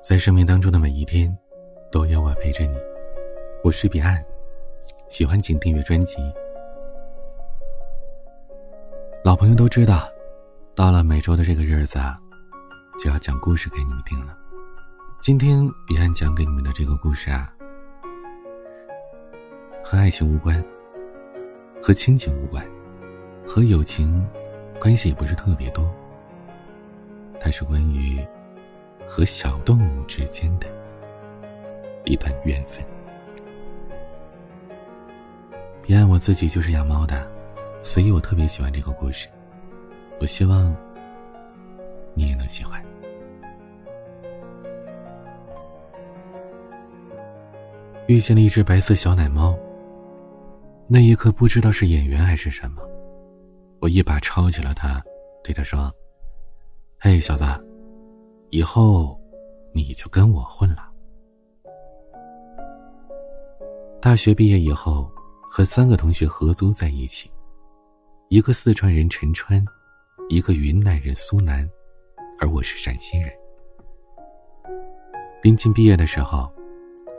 在生命当中的每一天，都有我陪着你。我是彼岸，喜欢请订阅专辑。老朋友都知道，到了每周的这个日子啊，就要讲故事给你们听了。今天彼岸讲给你们的这个故事啊，和爱情无关，和亲情无关，和友情关系也不是特别多。它是关于和小动物之间的一段缘分。彼岸我自己就是养猫的，所以我特别喜欢这个故事。我希望你也能喜欢。遇见了一只白色小奶猫，那一刻不知道是演员还是什么，我一把抄起了它，对它说。嘿，小子，以后你就跟我混了。大学毕业以后，和三个同学合租在一起，一个四川人陈川，一个云南人苏南，而我是陕西人。临近毕业的时候，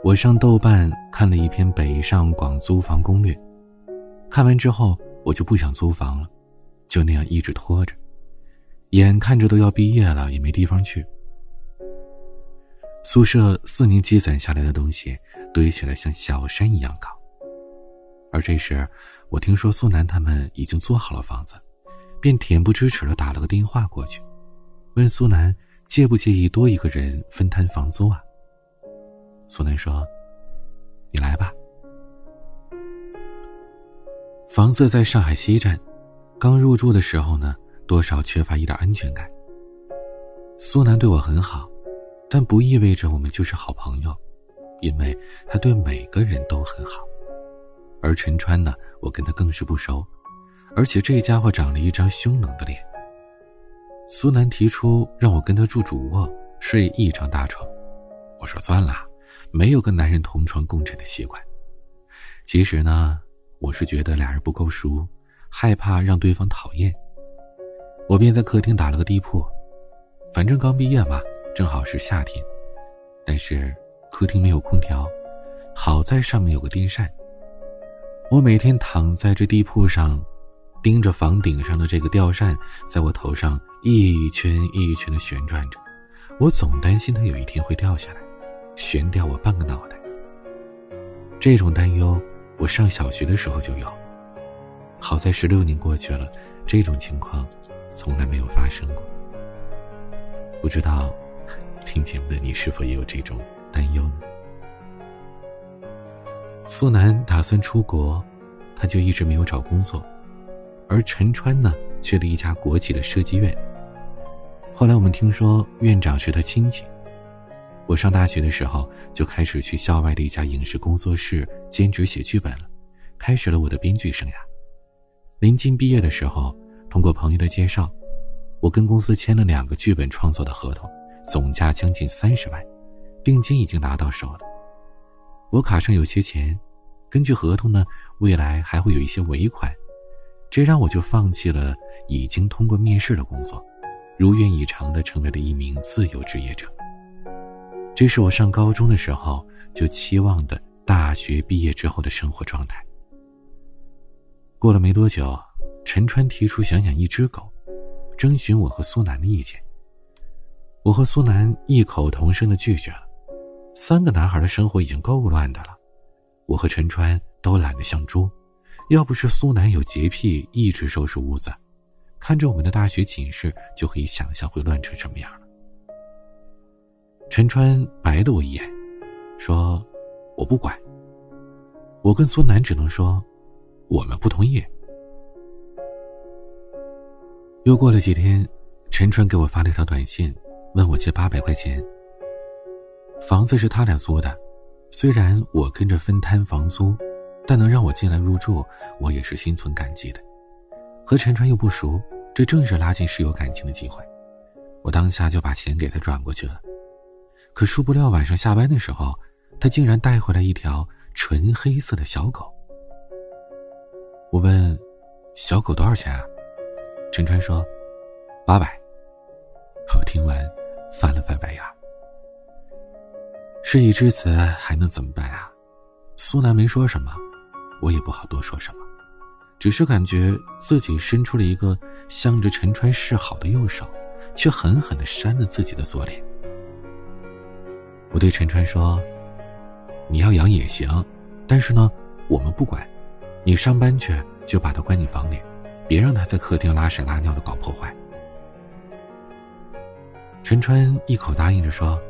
我上豆瓣看了一篇北上广租房攻略，看完之后我就不想租房了，就那样一直拖着。眼看着都要毕业了，也没地方去。宿舍四年积攒下来的东西堆起来像小山一样高。而这时，我听说苏南他们已经租好了房子，便恬不知耻的打了个电话过去，问苏南介不介意多一个人分摊房租啊？苏南说：“你来吧。”房子在上海西站，刚入住的时候呢。多少缺乏一点安全感。苏南对我很好，但不意味着我们就是好朋友，因为他对每个人都很好。而陈川呢，我跟他更是不熟，而且这家伙长了一张凶冷的脸。苏南提出让我跟他住主卧，睡一张大床，我说算了，没有跟男人同床共枕的习惯。其实呢，我是觉得俩人不够熟，害怕让对方讨厌。我便在客厅打了个地铺，反正刚毕业嘛，正好是夏天。但是客厅没有空调，好在上面有个电扇。我每天躺在这地铺上，盯着房顶上的这个吊扇，在我头上一圈一圈的旋转着。我总担心它有一天会掉下来，悬掉我半个脑袋。这种担忧，我上小学的时候就有。好在十六年过去了，这种情况。从来没有发生过。不知道听节目的你是否也有这种担忧呢？苏南打算出国，他就一直没有找工作，而陈川呢，去了一家国企的设计院。后来我们听说院长是他亲戚。我上大学的时候就开始去校外的一家影视工作室兼职写剧本了，开始了我的编剧生涯。临近毕业的时候。通过朋友的介绍，我跟公司签了两个剧本创作的合同，总价将近三十万，定金已经拿到手了。我卡上有些钱，根据合同呢，未来还会有一些尾款，这让我就放弃了已经通过面试的工作，如愿以偿的成为了一名自由职业者。这是我上高中的时候就期望的大学毕业之后的生活状态。过了没多久。陈川提出想养一只狗，征询我和苏南的意见。我和苏南异口同声的拒绝了。三个男孩的生活已经够乱的了，我和陈川都懒得像猪。要不是苏南有洁癖，一直收拾屋子，看着我们的大学寝室，就可以想象会乱成什么样了。陈川白了我一眼，说：“我不管。”我跟苏南只能说：“我们不同意。”又过了几天，陈川给我发了一条短信，问我借八百块钱。房子是他俩租的，虽然我跟着分摊房租，但能让我进来入住，我也是心存感激的。和陈川又不熟，这正是拉近室友感情的机会。我当下就把钱给他转过去了。可殊不料晚上下班的时候，他竟然带回来一条纯黑色的小狗。我问：“小狗多少钱啊？”陈川说：“八百。”我听完，翻了翻白眼事已至此，还能怎么办啊？苏南没说什么，我也不好多说什么，只是感觉自己伸出了一个向着陈川示好的右手，却狠狠的扇了自己的左脸。我对陈川说：“你要养也行，但是呢，我们不管，你上班去就把他关进房里，别让他在客厅拉屎拉尿的搞破坏。”陈川一口答应着说：“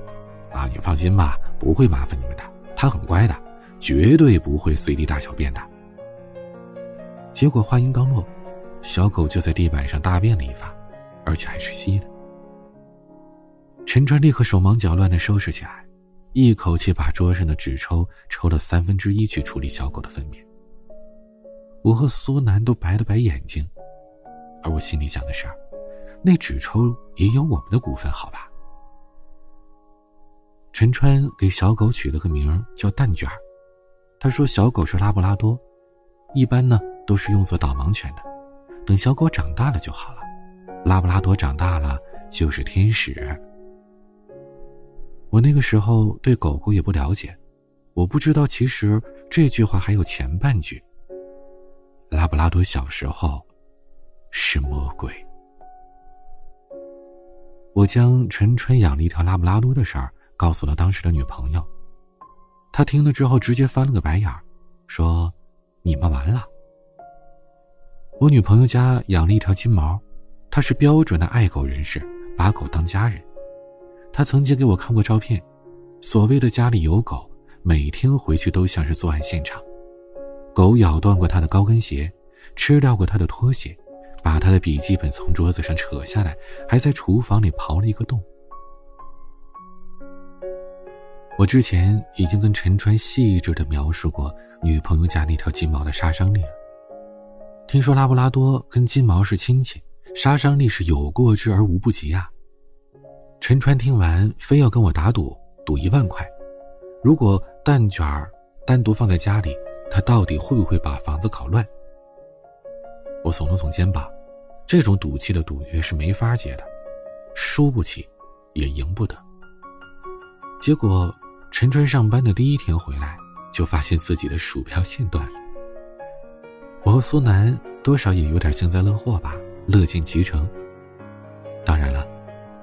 啊，你放心吧，不会麻烦你们的。他很乖的，绝对不会随地大小便的。”结果话音刚落，小狗就在地板上大便了一发，而且还是稀的。陈川立刻手忙脚乱的收拾起来，一口气把桌上的纸抽抽了三分之一去处理小狗的粪便。我和苏南都白了白眼睛，而我心里想的是。那纸抽也有我们的股份，好吧？陈川给小狗取了个名叫蛋卷他说小狗是拉布拉多，一般呢都是用作导盲犬的，等小狗长大了就好了。拉布拉多长大了就是天使。我那个时候对狗狗也不了解，我不知道其实这句话还有前半句。拉布拉多小时候是魔鬼。我将陈春养了一条拉布拉多的事儿告诉了当时的女朋友，她听了之后直接翻了个白眼儿，说：“你们完了。”我女朋友家养了一条金毛，她是标准的爱狗人士，把狗当家人。她曾经给我看过照片，所谓的家里有狗，每天回去都像是作案现场，狗咬断过她的高跟鞋，吃掉过她的拖鞋。把他的笔记本从桌子上扯下来，还在厨房里刨了一个洞。我之前已经跟陈川细致的描述过女朋友家那条金毛的杀伤力了。听说拉布拉多跟金毛是亲戚，杀伤力是有过之而无不及啊。陈川听完，非要跟我打赌，赌一万块，如果蛋卷儿单独放在家里，他到底会不会把房子搞乱？我耸了耸肩膀，这种赌气的赌约是没法结的，输不起，也赢不得。结果，陈川上班的第一天回来，就发现自己的鼠标线断了。我和苏南多少也有点幸灾乐祸吧，乐见其成。当然了，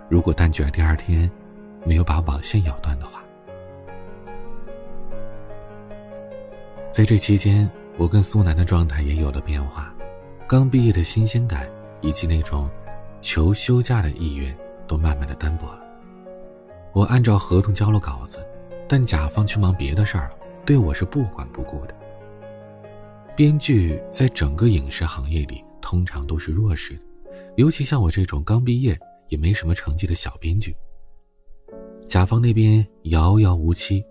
如果蛋卷第二天没有把网线咬断的话，在这期间，我跟苏南的状态也有了变化。刚毕业的新鲜感，以及那种求休假的意愿，都慢慢的单薄了。我按照合同交了稿子，但甲方去忙别的事儿了，对我是不管不顾的。编剧在整个影视行业里，通常都是弱势的，尤其像我这种刚毕业也没什么成绩的小编剧。甲方那边遥遥无期，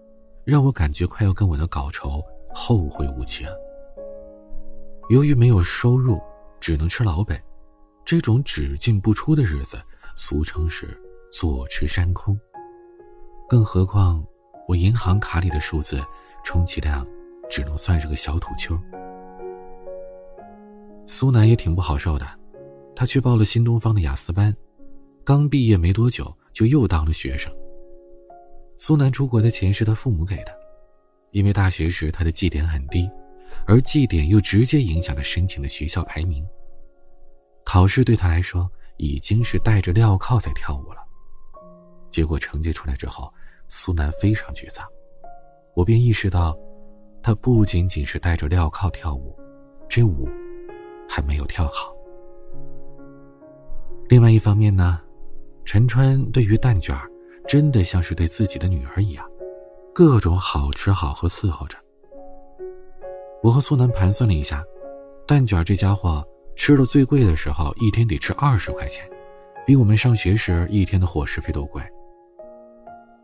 让我感觉快要跟我的稿酬后会无期。由于没有收入，只能吃老本，这种只进不出的日子，俗称是坐吃山空。更何况，我银行卡里的数字，充其量只能算是个小土丘。苏南也挺不好受的，他去报了新东方的雅思班，刚毕业没多久就又当了学生。苏南出国的钱是他父母给的，因为大学时他的绩点很低。而绩点又直接影响了申请的学校排名。考试对他来说已经是带着镣铐在跳舞了。结果成绩出来之后，苏南非常沮丧。我便意识到，他不仅仅是带着镣铐跳舞，这舞还没有跳好。另外一方面呢，陈川对于蛋卷真的像是对自己的女儿一样，各种好吃好喝伺候着。我和苏南盘算了一下，蛋卷这家伙吃的最贵的时候，一天得吃二十块钱，比我们上学时一天的伙食费都贵。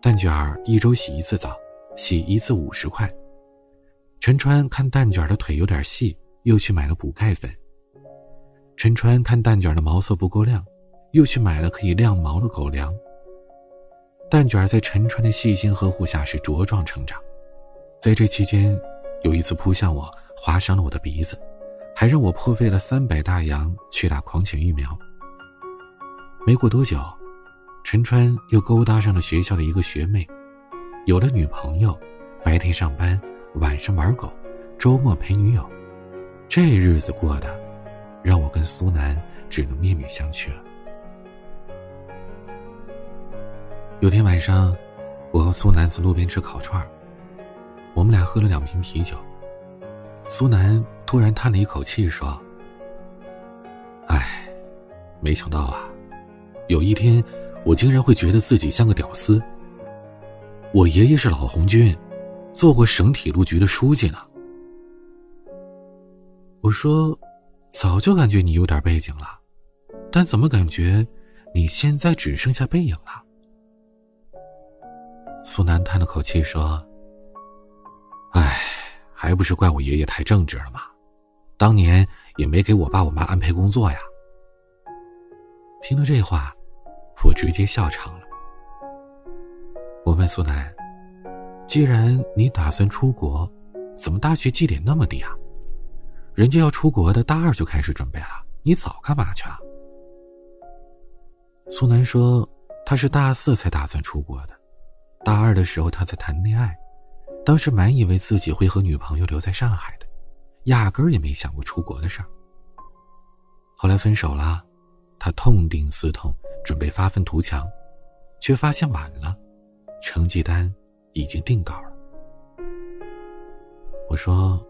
蛋卷一周洗一次澡，洗一次五十块。陈川看蛋卷的腿有点细，又去买了补钙粉。陈川看蛋卷的毛色不够亮，又去买了可以晾毛的狗粮。蛋卷在陈川的细心呵护下是茁壮成长，在这期间。有一次扑向我，划伤了我的鼻子，还让我破费了三百大洋去打狂犬疫苗。没过多久，陈川又勾搭上了学校的一个学妹，有了女朋友，白天上班，晚上玩狗，周末陪女友，这日子过得，让我跟苏南只能面面相觑了。有天晚上，我和苏南在路边吃烤串我们俩喝了两瓶啤酒。苏南突然叹了一口气说：“哎，没想到啊，有一天我竟然会觉得自己像个屌丝。我爷爷是老红军，做过省铁路局的书记呢。”我说：“早就感觉你有点背景了，但怎么感觉你现在只剩下背影了？”苏南叹了口气说：“唉，还不是怪我爷爷太正直了嘛，当年也没给我爸我妈安排工作呀。”听了这话，我直接笑场了。我问苏南：“既然你打算出国，怎么大学绩点那么低啊？人家要出国的大二就开始准备了，你早干嘛去了？”苏南说：“他是大四才打算出国的。”大二的时候，他在谈恋爱，当时满以为自己会和女朋友留在上海的，压根儿也没想过出国的事儿。后来分手了，他痛定思痛，准备发愤图强，却发现晚了，成绩单已经定稿了。我说：“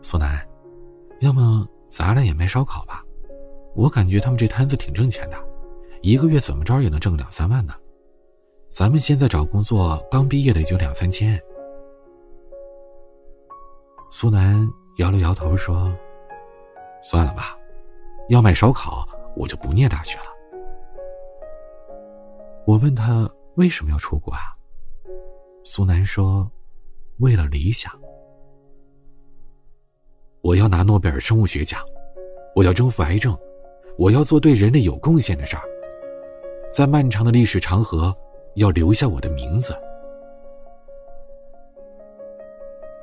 苏南，要么咱俩也卖烧烤吧，我感觉他们这摊子挺挣钱的，一个月怎么着也能挣两三万呢。”咱们现在找工作，刚毕业的也就两三千。苏南摇了摇头说：“算了吧，要卖烧烤，我就不念大学了。”我问他为什么要出国啊？苏南说：“为了理想，我要拿诺贝尔生物学奖，我要征服癌症，我要做对人类有贡献的事儿，在漫长的历史长河。”要留下我的名字。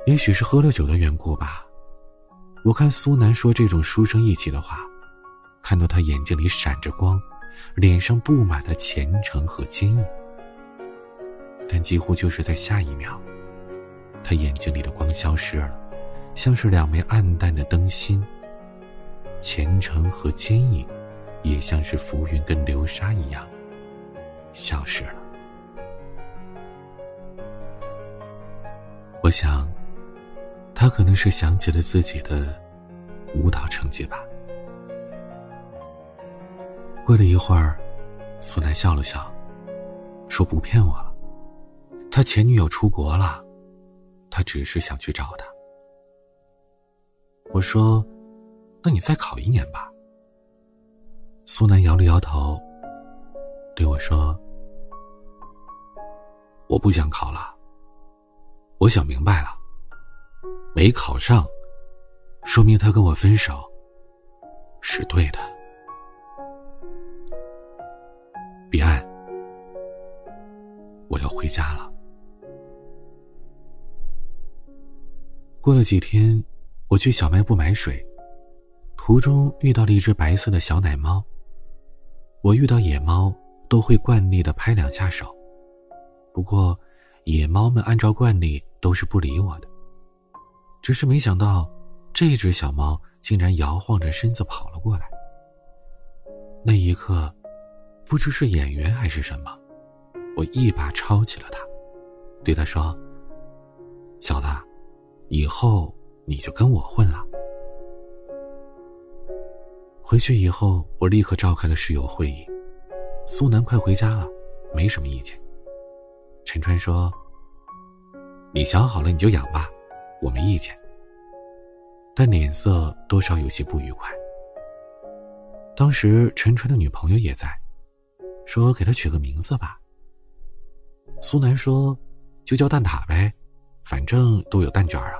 也许是喝了酒的缘故吧，我看苏南说这种书生意气的话，看到他眼睛里闪着光，脸上布满了虔诚和坚毅。但几乎就是在下一秒，他眼睛里的光消失了，像是两枚暗淡的灯芯。虔诚和坚毅，也像是浮云跟流沙一样，消失了。我想，他可能是想起了自己的舞蹈成绩吧。过了一会儿，苏南笑了笑，说：“不骗我了，他前女友出国了，他只是想去找他。”我说：“那你再考一年吧。”苏南摇了摇头，对我说：“我不想考了。”我想明白了，没考上，说明他跟我分手是对的。彼岸，我要回家了。过了几天，我去小卖部买水，途中遇到了一只白色的小奶猫。我遇到野猫都会惯例的拍两下手，不过野猫们按照惯例。都是不理我的，只是没想到，这只小猫竟然摇晃着身子跑了过来。那一刻，不知是演员还是什么，我一把抄起了它，对他说：“小子，以后你就跟我混了。”回去以后，我立刻召开了室友会议。苏南快回家了，没什么意见。陈川说。你想好了你就养吧，我没意见。但脸色多少有些不愉快。当时陈川的女朋友也在，说给他取个名字吧。苏南说，就叫蛋挞呗，反正都有蛋卷啊。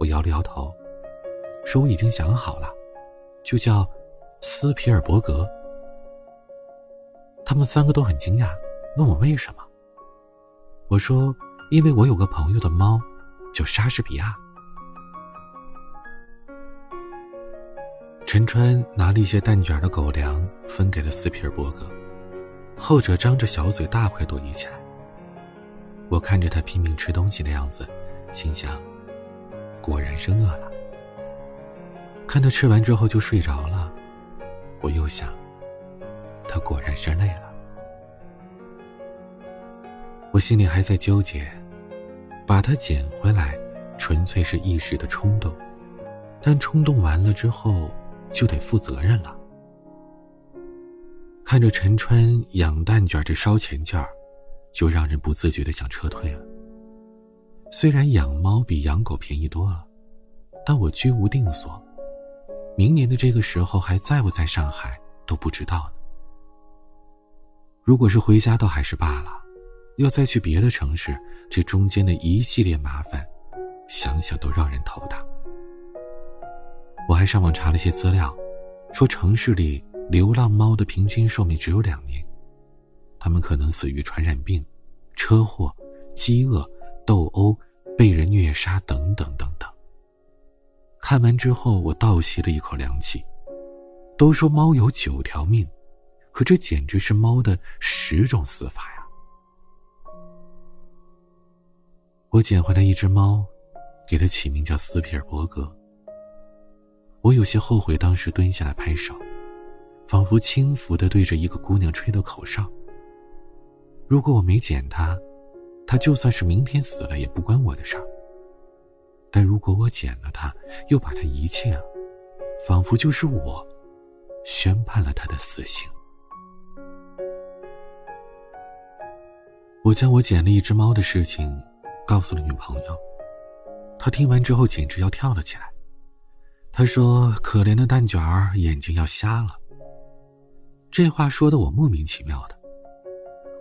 我摇了摇头，说我已经想好了，就叫斯皮尔伯格。他们三个都很惊讶，问我为什么。我说：“因为我有个朋友的猫，叫莎士比亚。”陈川拿了一些蛋卷的狗粮分给了斯皮尔伯格，后者张着小嘴大快朵颐起来，我看着他拼命吃东西的样子，心想：果然是饿了。看他吃完之后就睡着了，我又想，他果然是累了。我心里还在纠结，把它捡回来，纯粹是一时的冲动，但冲动完了之后，就得负责任了。看着陈川养蛋卷这烧钱劲儿，就让人不自觉的想撤退了。虽然养猫比养狗便宜多了，但我居无定所，明年的这个时候还在不在上海都不知道呢。如果是回家倒还是罢了。要再去别的城市，这中间的一系列麻烦，想想都让人头大。我还上网查了些资料，说城市里流浪猫的平均寿命只有两年，它们可能死于传染病、车祸、饥饿、斗殴、被人虐杀等等等等。看完之后，我倒吸了一口凉气。都说猫有九条命，可这简直是猫的十种死法！我捡回来一只猫，给它起名叫斯皮尔伯格。我有些后悔当时蹲下来拍手，仿佛轻浮的对着一个姑娘吹的口哨。如果我没捡它，它就算是明天死了也不关我的事儿。但如果我捡了它，又把它遗弃了，仿佛就是我宣判了它的死刑。我将我捡了一只猫的事情。告诉了女朋友，他听完之后简直要跳了起来。他说：“可怜的蛋卷儿眼睛要瞎了。”这话说的我莫名其妙的，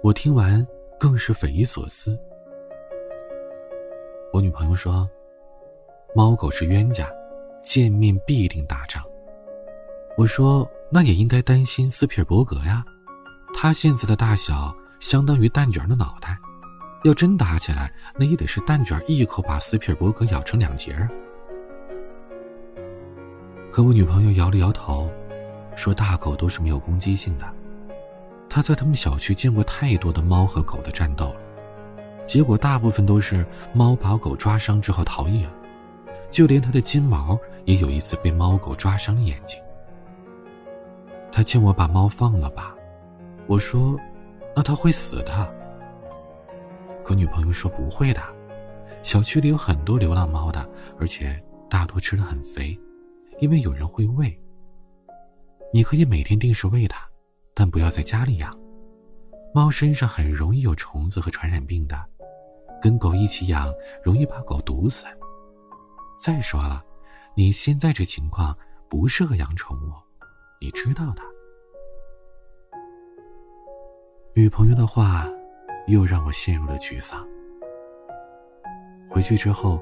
我听完更是匪夷所思。我女朋友说：“猫狗是冤家，见面必定打仗。”我说：“那也应该担心斯皮尔伯格呀，他现在的大小相当于蛋卷的脑袋。”要真打起来，那也得是蛋卷一口把斯皮尔伯格咬成两截儿。可我女朋友摇了摇头，说：“大狗都是没有攻击性的。她在他们小区见过太多的猫和狗的战斗了，结果大部分都是猫把狗抓伤之后逃逸了，就连她的金毛也有一次被猫狗抓伤了眼睛。”他劝我把猫放了吧，我说：“那它会死的。”可女朋友说不会的，小区里有很多流浪猫的，而且大多吃的很肥，因为有人会喂。你可以每天定时喂它，但不要在家里养。猫身上很容易有虫子和传染病的，跟狗一起养容易把狗毒死。再说了，你现在这情况不适合养宠物，你知道的。女朋友的话。又让我陷入了沮丧。回去之后，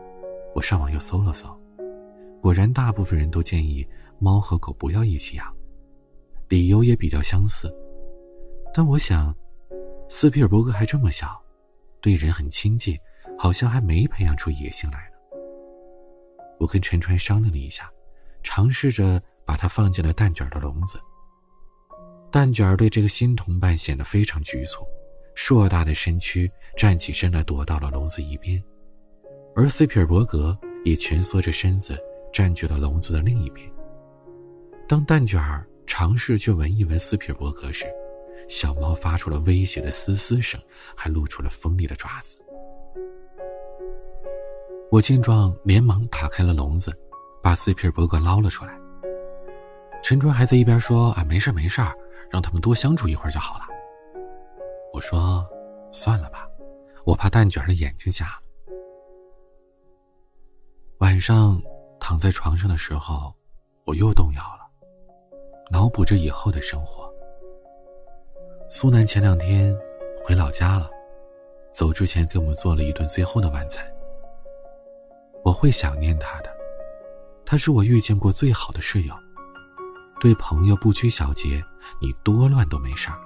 我上网又搜了搜，果然大部分人都建议猫和狗不要一起养，理由也比较相似。但我想，斯皮尔伯格还这么小，对人很亲近，好像还没培养出野性来呢。我跟陈川商量了一下，尝试着把它放进了蛋卷的笼子。蛋卷对这个新同伴显得非常局促。硕大的身躯站起身来，躲到了笼子一边，而斯皮尔伯格也蜷缩着身子，占据了笼子的另一边。当蛋卷儿尝试去闻一闻斯皮尔伯格时，小猫发出了威胁的嘶嘶声，还露出了锋利的爪子。我见状，连忙打开了笼子，把斯皮尔伯格捞了出来。陈川还在一边说：“啊，没事没事让他们多相处一会儿就好了。”我说：“算了吧，我怕蛋卷的眼睛瞎了。”晚上躺在床上的时候，我又动摇了，脑补着以后的生活。苏南前两天回老家了，走之前给我们做了一顿最后的晚餐。我会想念他的，他是我遇见过最好的室友，对朋友不拘小节，你多乱都没事儿。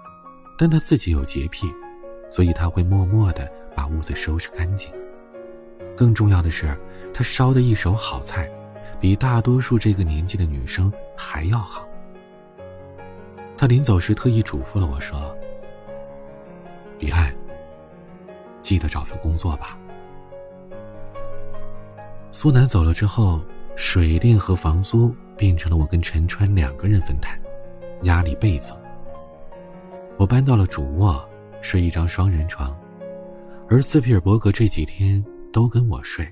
但他自己有洁癖，所以他会默默的把屋子收拾干净。更重要的是，他烧的一手好菜，比大多数这个年纪的女生还要好。他临走时特意嘱咐了我说：“李爱，记得找份工作吧。苏南走了之后，水电和房租变成了我跟陈川两个人分担，压力倍增。我搬到了主卧，睡一张双人床，而斯皮尔伯格这几天都跟我睡。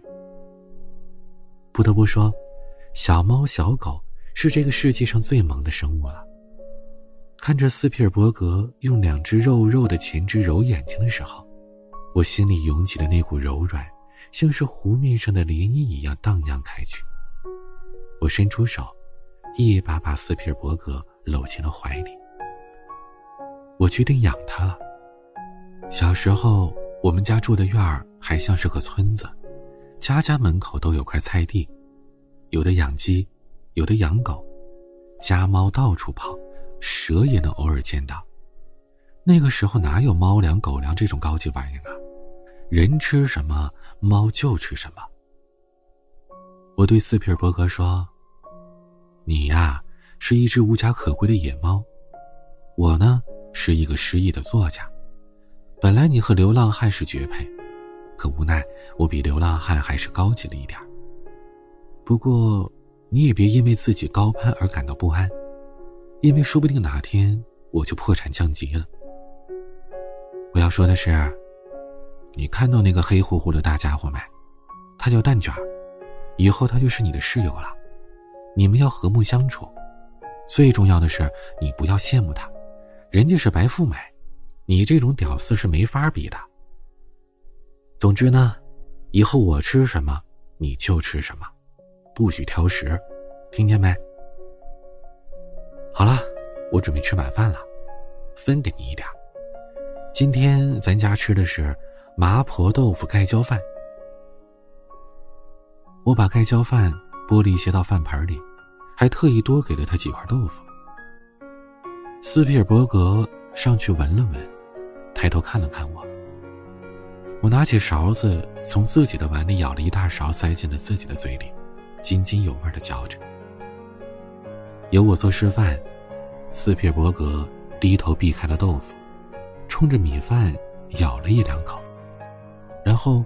不得不说，小猫小狗是这个世界上最萌的生物了。看着斯皮尔伯格用两只肉肉的前肢揉眼睛的时候，我心里涌起的那股柔软，像是湖面上的涟漪一样荡漾开去。我伸出手，一把把斯皮尔伯格搂进了怀里。我决定养它了。小时候，我们家住的院儿还像是个村子。家家门口都有块菜地，有的养鸡，有的养狗，家猫到处跑，蛇也能偶尔见到。那个时候哪有猫粮、狗粮这种高级玩意儿啊？人吃什么，猫就吃什么。我对斯皮尔伯格说：“你呀，是一只无家可归的野猫，我呢，是一个失意的作家。本来你和流浪汉是绝配。”可无奈，我比流浪汉还是高级了一点不过，你也别因为自己高攀而感到不安，因为说不定哪天我就破产降级了。我要说的是，你看到那个黑乎乎的大家伙没？他叫蛋卷儿以后他就是你的室友了，你们要和睦相处。最重要的是，你不要羡慕他，人家是白富美，你这种屌丝是没法比的。总之呢，以后我吃什么你就吃什么，不许挑食，听见没？好了，我准备吃晚饭了，分给你一点。今天咱家吃的是麻婆豆腐盖浇饭，我把盖浇饭剥了一些到饭盆里，还特意多给了他几块豆腐。斯皮尔伯格上去闻了闻，抬头看了看我。我拿起勺子，从自己的碗里舀了一大勺，塞进了自己的嘴里，津津有味的嚼着。由我做示范，斯皮尔伯格低头避开了豆腐，冲着米饭咬了一两口，然后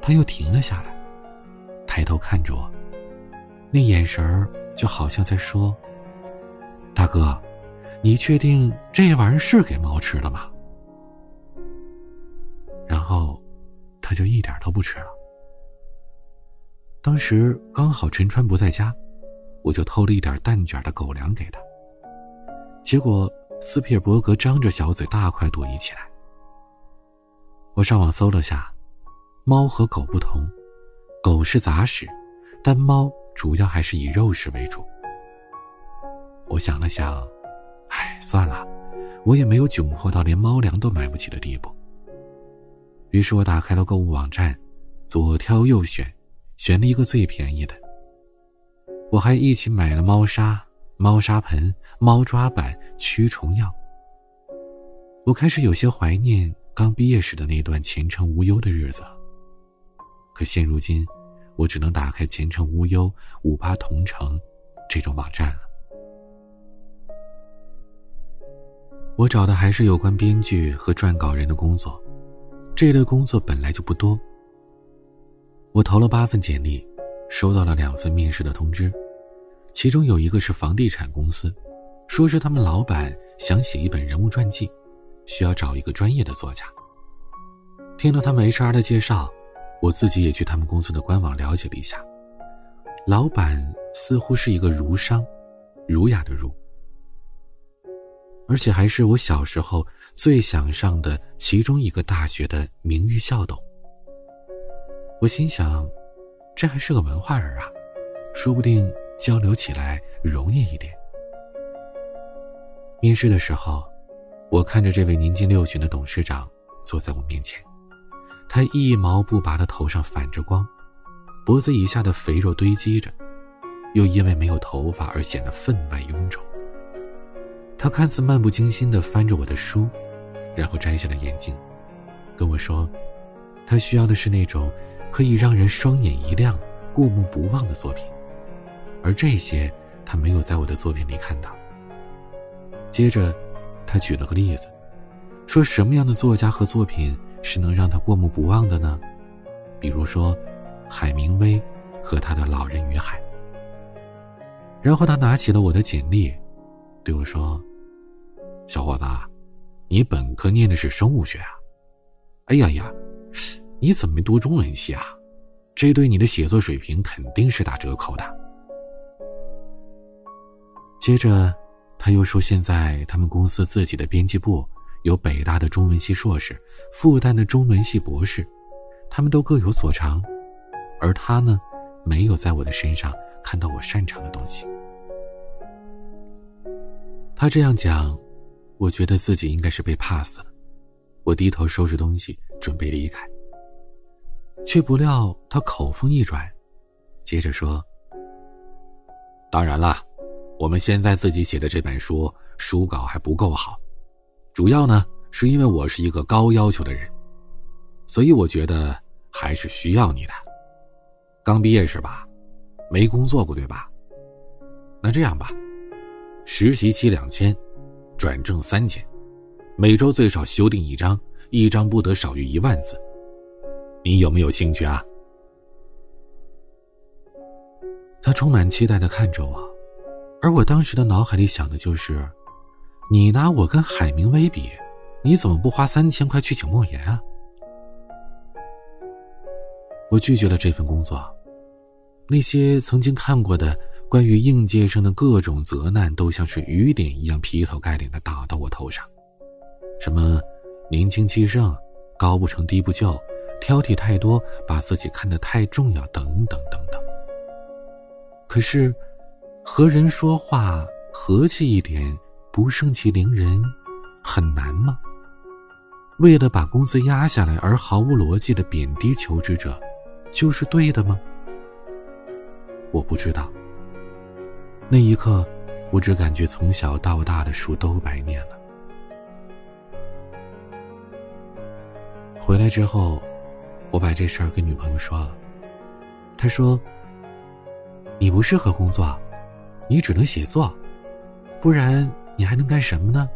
他又停了下来，抬头看着我，那眼神儿就好像在说：“大哥，你确定这玩意儿是给猫吃的吗？”然后。他就一点都不吃了。当时刚好陈川不在家，我就偷了一点蛋卷的狗粮给他。结果斯皮尔伯格张着小嘴，大快朵颐起来。我上网搜了下，猫和狗不同，狗是杂食，但猫主要还是以肉食为主。我想了想，算了，我也没有窘迫到连猫粮都买不起的地步。于是我打开了购物网站，左挑右选，选了一个最便宜的。我还一起买了猫砂、猫砂盆、猫抓板、驱虫药。我开始有些怀念刚毕业时的那段前程无忧的日子。可现如今，我只能打开前程无忧、五八同城这种网站了。我找的还是有关编剧和撰稿人的工作。这类工作本来就不多。我投了八份简历，收到了两份面试的通知，其中有一个是房地产公司，说是他们老板想写一本人物传记，需要找一个专业的作家。听了他们 HR 的介绍，我自己也去他们公司的官网了解了一下，老板似乎是一个儒商，儒雅的儒，而且还是我小时候。最想上的其中一个大学的名誉校董，我心想，这还是个文化人啊，说不定交流起来容易一点。面试的时候，我看着这位年近六旬的董事长坐在我面前，他一毛不拔的头上反着光，脖子以下的肥肉堆积着，又因为没有头发而显得分外臃肿。他看似漫不经心地翻着我的书，然后摘下了眼镜，跟我说：“他需要的是那种可以让人双眼一亮、过目不忘的作品，而这些他没有在我的作品里看到。”接着，他举了个例子，说什么样的作家和作品是能让他过目不忘的呢？比如说，海明威和他的《老人与海》。然后他拿起了我的简历，对我说：“小伙子，你本科念的是生物学啊？哎呀呀，你怎么没读中文系啊？这对你的写作水平肯定是打折扣的。”接着，他又说：“现在他们公司自己的编辑部有北大的中文系硕士，复旦的中文系博士。”他们都各有所长，而他呢，没有在我的身上看到我擅长的东西。他这样讲，我觉得自己应该是被怕死了。我低头收拾东西，准备离开，却不料他口风一转，接着说：“当然了，我们现在自己写的这本书书稿还不够好，主要呢是因为我是一个高要求的人。”所以我觉得还是需要你的。刚毕业是吧？没工作过对吧？那这样吧，实习期两千，转正三千，每周最少修订一张，一张不得少于一万字。你有没有兴趣啊？他充满期待的看着我，而我当时的脑海里想的就是：你拿我跟海明威比，你怎么不花三千块去请莫言啊？我拒绝了这份工作，那些曾经看过的关于应届生的各种责难，都像是雨点一样劈头盖脸的打到我头上。什么年轻气盛、高不成低不就、挑剔太多、把自己看得太重要，等等等等。可是，和人说话和气一点，不盛气凌人，很难吗？为了把工资压下来而毫无逻辑的贬低求职者。就是对的吗？我不知道。那一刻，我只感觉从小到大的书都白念了。回来之后，我把这事儿跟女朋友说了。她说：“你不适合工作，你只能写作，不然你还能干什么呢？”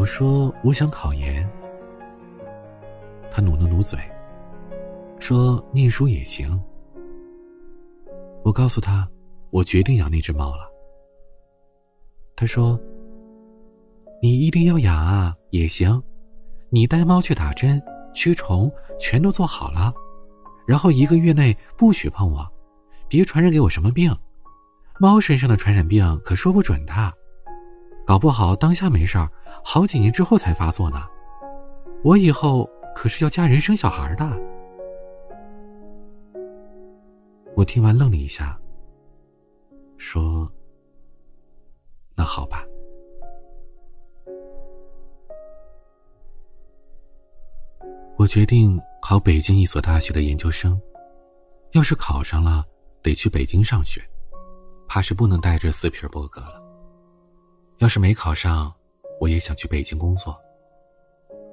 我说：“我想考研。”她努了努嘴。说念书也行。我告诉他，我决定养那只猫了。他说：“你一定要养啊，也行。你带猫去打针、驱虫，全都做好了。然后一个月内不许碰我，别传染给我什么病。猫身上的传染病可说不准的，搞不好当下没事儿，好几年之后才发作呢。我以后可是要嫁人生小孩的。”我听完愣了一下，说：“那好吧。”我决定考北京一所大学的研究生。要是考上了，得去北京上学，怕是不能带着斯皮尔伯格了。要是没考上，我也想去北京工作。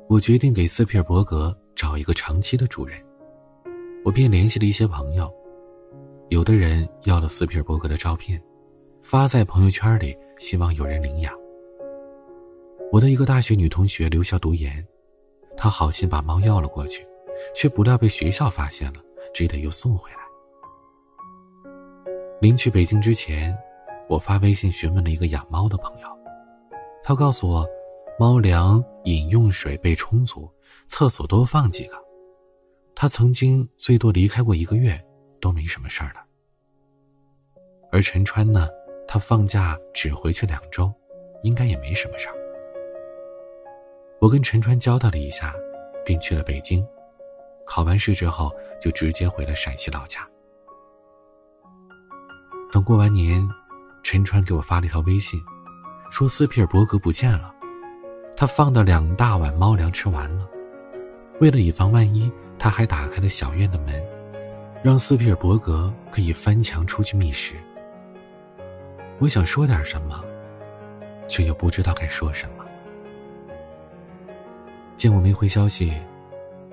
我决定给斯皮尔伯格找一个长期的主人。我便联系了一些朋友。有的人要了斯皮尔伯格的照片，发在朋友圈里，希望有人领养。我的一个大学女同学留校读研，她好心把猫要了过去，却不料被学校发现了，只得又送回来。临去北京之前，我发微信询问了一个养猫的朋友，他告诉我，猫粮、饮用水被充足，厕所多放几个。他曾经最多离开过一个月。都没什么事儿了。而陈川呢，他放假只回去两周，应该也没什么事儿。我跟陈川交代了一下，便去了北京。考完试之后，就直接回了陕西老家。等过完年，陈川给我发了一条微信，说斯皮尔伯格不见了，他放的两大碗猫粮吃完了。为了以防万一，他还打开了小院的门。让斯皮尔伯格可以翻墙出去觅食。我想说点什么，却又不知道该说什么。见我没回消息，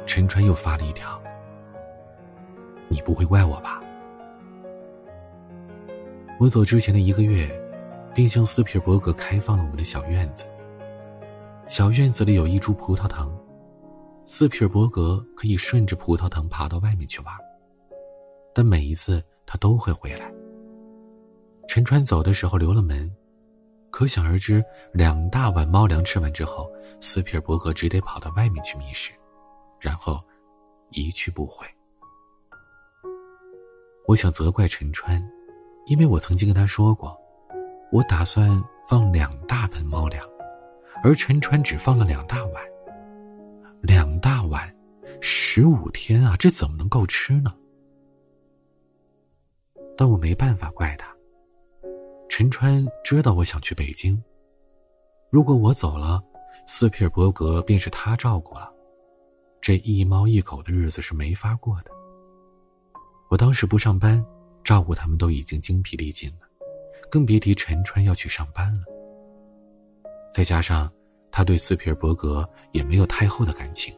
陈川又发了一条：“你不会怪我吧？”我走之前的一个月，并向斯皮尔伯格开放了我们的小院子。小院子里有一株葡萄藤，斯皮尔伯格可以顺着葡萄藤爬到外面去玩，但每一次他都会回来。陈川走的时候留了门，可想而知，两大碗猫粮吃完之后，斯皮尔伯格只得跑到外面去觅食，然后一去不回。我想责怪陈川，因为我曾经跟他说过，我打算放两大盆猫粮，而陈川只放了两大碗。两大碗，十五天啊，这怎么能够吃呢？但我没办法怪他。陈川知道我想去北京，如果我走了，斯皮尔伯格便是他照顾了，这一猫一狗的日子是没法过的。我当时不上班，照顾他们都已经精疲力尽了，更别提陈川要去上班了。再加上他对斯皮尔伯格也没有太厚的感情，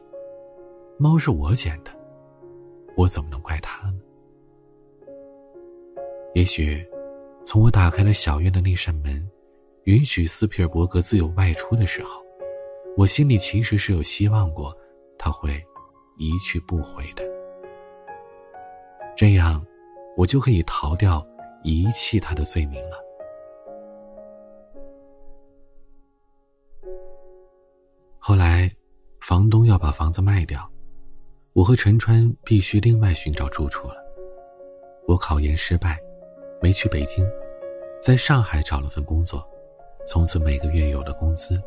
猫是我捡的，我怎么能怪他呢？也许。从我打开了小院的那扇门，允许斯皮尔伯格自由外出的时候，我心里其实是有希望过，他会一去不回的。这样，我就可以逃掉遗弃他的罪名了。后来，房东要把房子卖掉，我和陈川必须另外寻找住处了。我考研失败。没去北京，在上海找了份工作，从此每个月有了工资。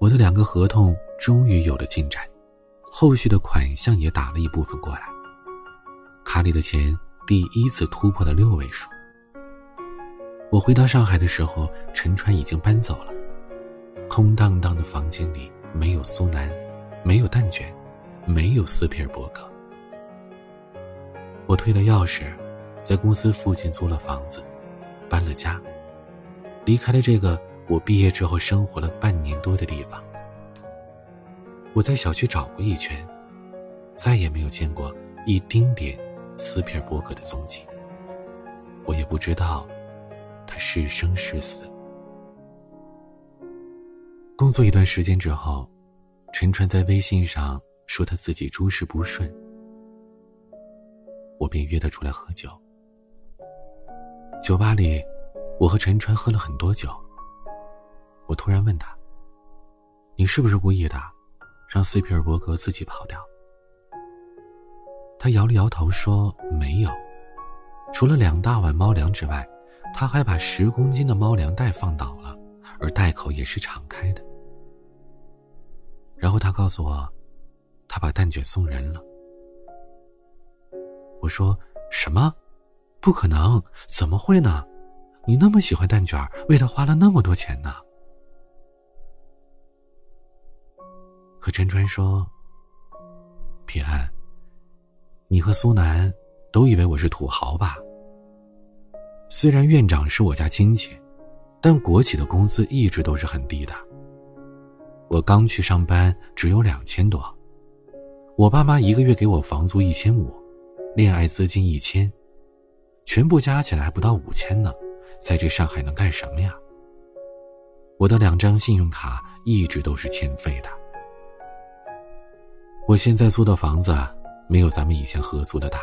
我的两个合同终于有了进展，后续的款项也打了一部分过来，卡里的钱第一次突破了六位数。我回到上海的时候，陈川已经搬走了，空荡荡的房间里没有苏南，没有蛋卷，没有斯皮尔伯格。我退了钥匙。在公司附近租了房子，搬了家，离开了这个我毕业之后生活了半年多的地方。我在小区找过一圈，再也没有见过一丁点斯皮尔伯格的踪迹。我也不知道他是生是死。工作一段时间之后，陈川在微信上说他自己诸事不顺，我便约他出来喝酒。酒吧里，我和陈川喝了很多酒。我突然问他：“你是不是故意的，让斯皮尔伯格自己跑掉？”他摇了摇头说：“没有，除了两大碗猫粮之外，他还把十公斤的猫粮袋放倒了，而袋口也是敞开的。”然后他告诉我，他把蛋卷送人了。我说：“什么？”不可能，怎么会呢？你那么喜欢蛋卷，为他花了那么多钱呢。可陈川说：“平安，你和苏南都以为我是土豪吧？虽然院长是我家亲戚，但国企的工资一直都是很低的。我刚去上班只有两千多，我爸妈一个月给我房租一千五，恋爱资金一千。”全部加起来不到五千呢，在这上海能干什么呀？我的两张信用卡一直都是欠费的。我现在租的房子没有咱们以前合租的大，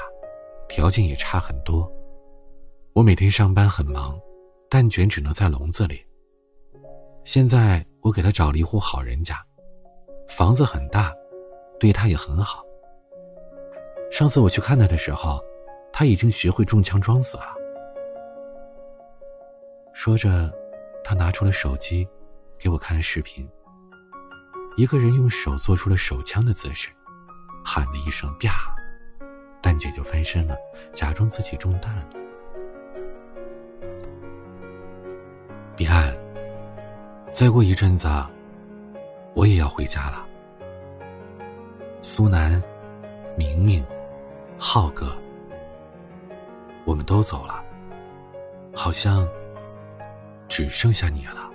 条件也差很多。我每天上班很忙，蛋卷只能在笼子里。现在我给他找了一户好人家，房子很大，对他也很好。上次我去看他的时候。他已经学会中枪装死了。说着，他拿出了手机，给我看了视频。一个人用手做出了手枪的姿势，喊了一声“啪”，蛋卷就翻身了，假装自己中弹了。彼岸，再过一阵子，我也要回家了。苏南、明明、浩哥。我们都走了，好像只剩下你了。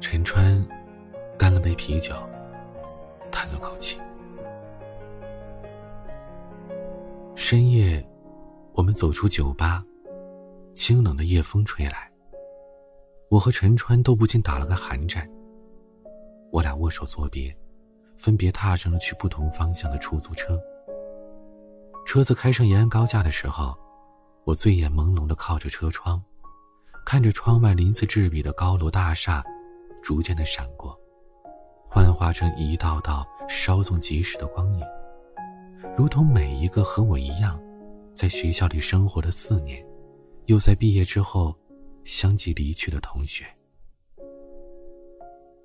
陈川干了杯啤酒，叹了口气。深夜，我们走出酒吧，清冷的夜风吹来，我和陈川都不禁打了个寒战。我俩握手作别，分别踏上了去不同方向的出租车。车子开上延安高架的时候，我醉眼朦胧的靠着车窗，看着窗外鳞次栉比的高楼大厦，逐渐的闪过，幻化成一道道稍纵即逝的光影，如同每一个和我一样，在学校里生活了四年，又在毕业之后相继离去的同学。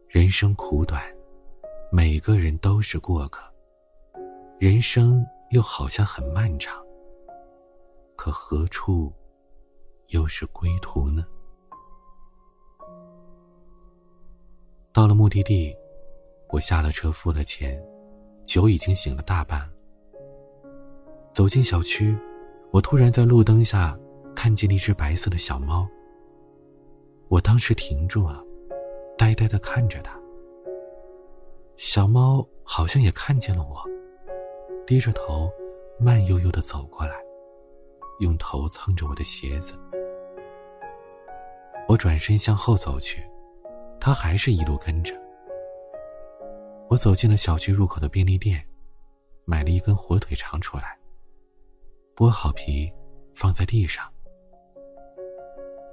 人生苦短，每个人都是过客。人生又好像很漫长，可何处又是归途呢？到了目的地，我下了车，付了钱，酒已经醒了大半。走进小区，我突然在路灯下看见了一只白色的小猫。我当时停住了。呆呆的看着它，小猫好像也看见了我，低着头，慢悠悠的走过来，用头蹭着我的鞋子。我转身向后走去，他还是一路跟着。我走进了小区入口的便利店，买了一根火腿肠出来，剥好皮，放在地上，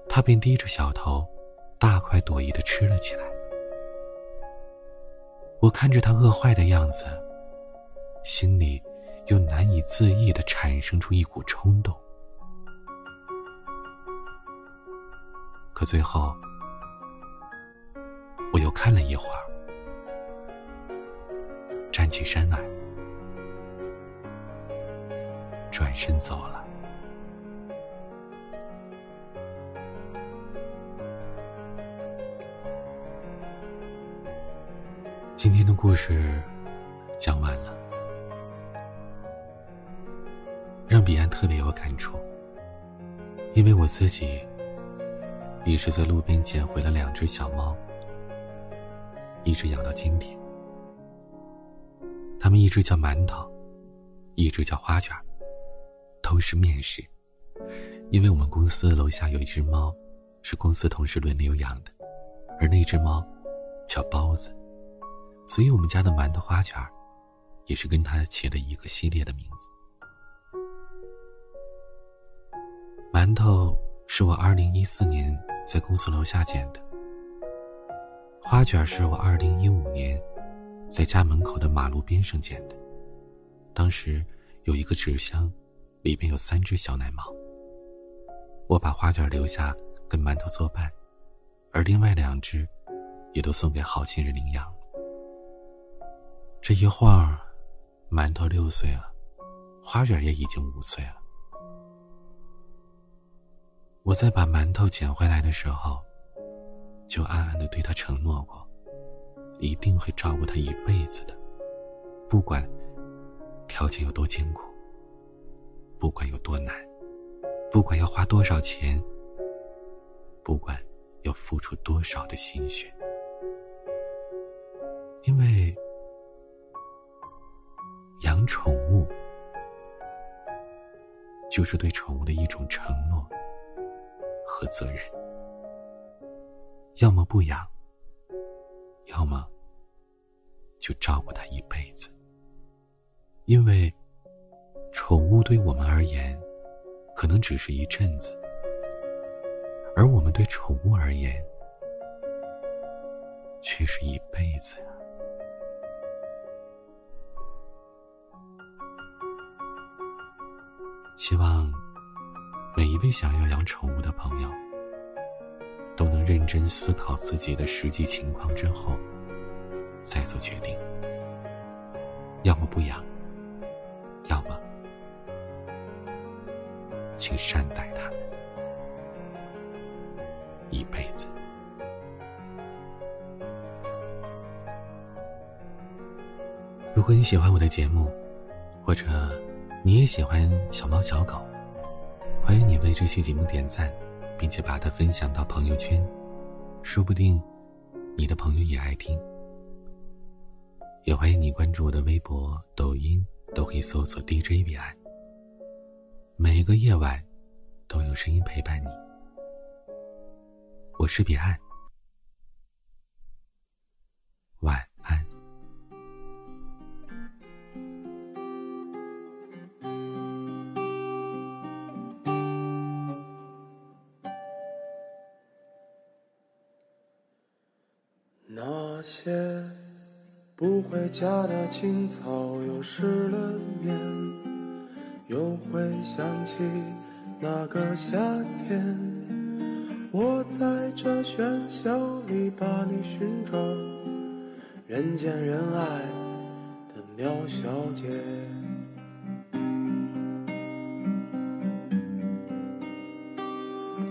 他便低着小头。大快朵颐的吃了起来。我看着他饿坏的样子，心里又难以自抑的产生出一股冲动。可最后，我又看了一会儿，站起身来，转身走了。今天的故事讲完了，彼岸特别有感触，因为我自己也是在路边捡回了两只小猫，一直养到今天。它们一只叫馒头，一只叫花卷，都是面食。因为我们公司楼下有一只猫，是公司同事轮流养的，而那只猫叫包子。所以，我们家的馒头花卷，也是跟他起了一个系列的名字。馒头是我二零一四年在公司楼下捡的，花卷是我二零一五年在家门口的马路边上捡的。当时有一个纸箱，里边有三只小奶猫。我把花卷留下跟馒头作伴，而另外两只，也都送给好心人领养。这一晃，馒头六岁了，花卷也已经五岁了。我在把馒头捡回来的时候，就暗暗的对他承诺过，一定会照顾他一辈子的，不管条件有多艰苦，不管有多难，不管要花多少钱，不管要付出多少的心血，因为。养宠物，就是对宠物的一种承诺和责任。要么不养，要么就照顾它一辈子。因为宠物对我们而言，可能只是一阵子，而我们对宠物而言，却是一辈子呀。希望每一位想要养宠物的朋友，都能认真思考自己的实际情况之后，再做决定。要么不养，要么请善待它们一辈子。如果你喜欢我的节目，或者……你也喜欢小猫小狗，欢迎你为这期节目点赞，并且把它分享到朋友圈，说不定你的朋友也爱听。也欢迎你关注我的微博、抖音，都可以搜索 DJ 彼岸。每一个夜晚都有声音陪伴你，我是彼岸，晚。不回家的青草又湿了面，又会想起那个夏天。我在这喧嚣里把你寻找，人见人爱的苗小姐。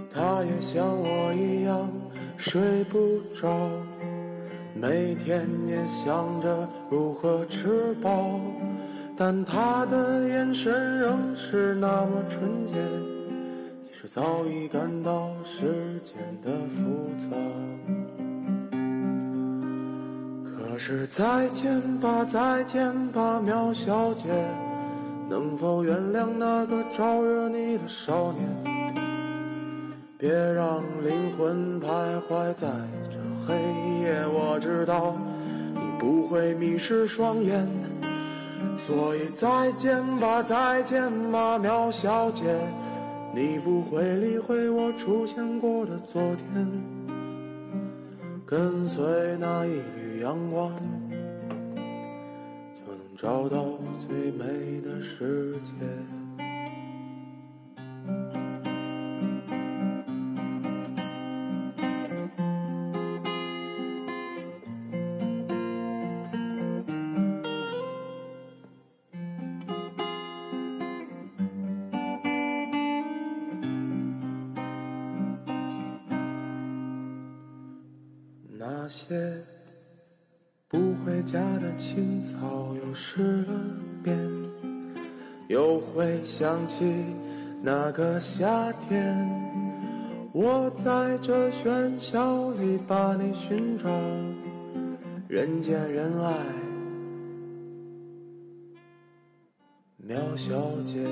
她也像我一样睡不着。每天也想着如何吃饱，但他的眼神仍是那么纯洁，其实早已感到世间的复杂。可是再见吧，再见吧，苗小姐，能否原谅那个招惹你的少年？别让灵魂徘徊在这。黑夜，我知道你不会迷失双眼，所以再见吧，再见吧，苗小姐，你不会理会我出现过的昨天，跟随那一缕阳光，就能找到最美的世界。想起那个夏天。我在这喧嚣里把你寻找，人见人爱，苗小姐。